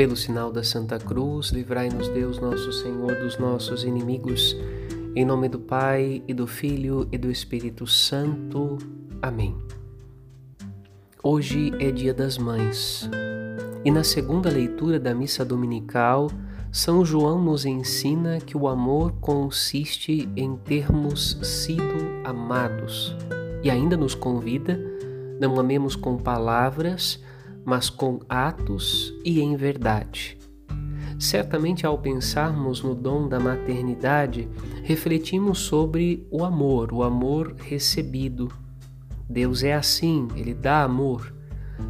Pelo sinal da Santa Cruz, livrai-nos Deus, nosso Senhor, dos nossos inimigos. Em nome do Pai, e do Filho, e do Espírito Santo. Amém. Hoje é Dia das Mães. E na segunda leitura da missa dominical, São João nos ensina que o amor consiste em termos sido amados e ainda nos convida: não amemos com palavras, mas com atos e em verdade. Certamente, ao pensarmos no dom da maternidade, refletimos sobre o amor, o amor recebido. Deus é assim, ele dá amor.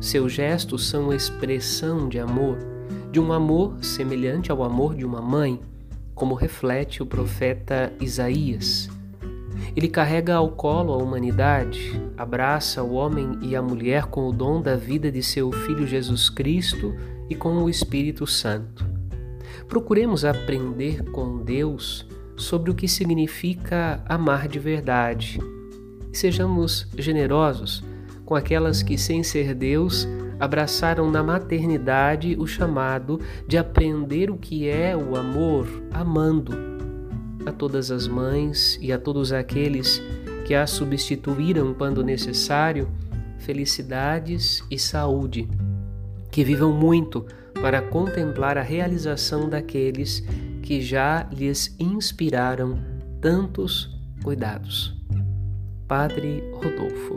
Seus gestos são expressão de amor, de um amor semelhante ao amor de uma mãe, como reflete o profeta Isaías. Ele carrega ao colo a humanidade, abraça o homem e a mulher com o dom da vida de seu Filho Jesus Cristo e com o Espírito Santo. Procuremos aprender com Deus sobre o que significa amar de verdade. Sejamos generosos com aquelas que, sem ser Deus, abraçaram na maternidade o chamado de aprender o que é o amor amando a todas as mães e a todos aqueles que a substituíram quando necessário, felicidades e saúde. Que vivam muito para contemplar a realização daqueles que já lhes inspiraram tantos cuidados. Padre Rodolfo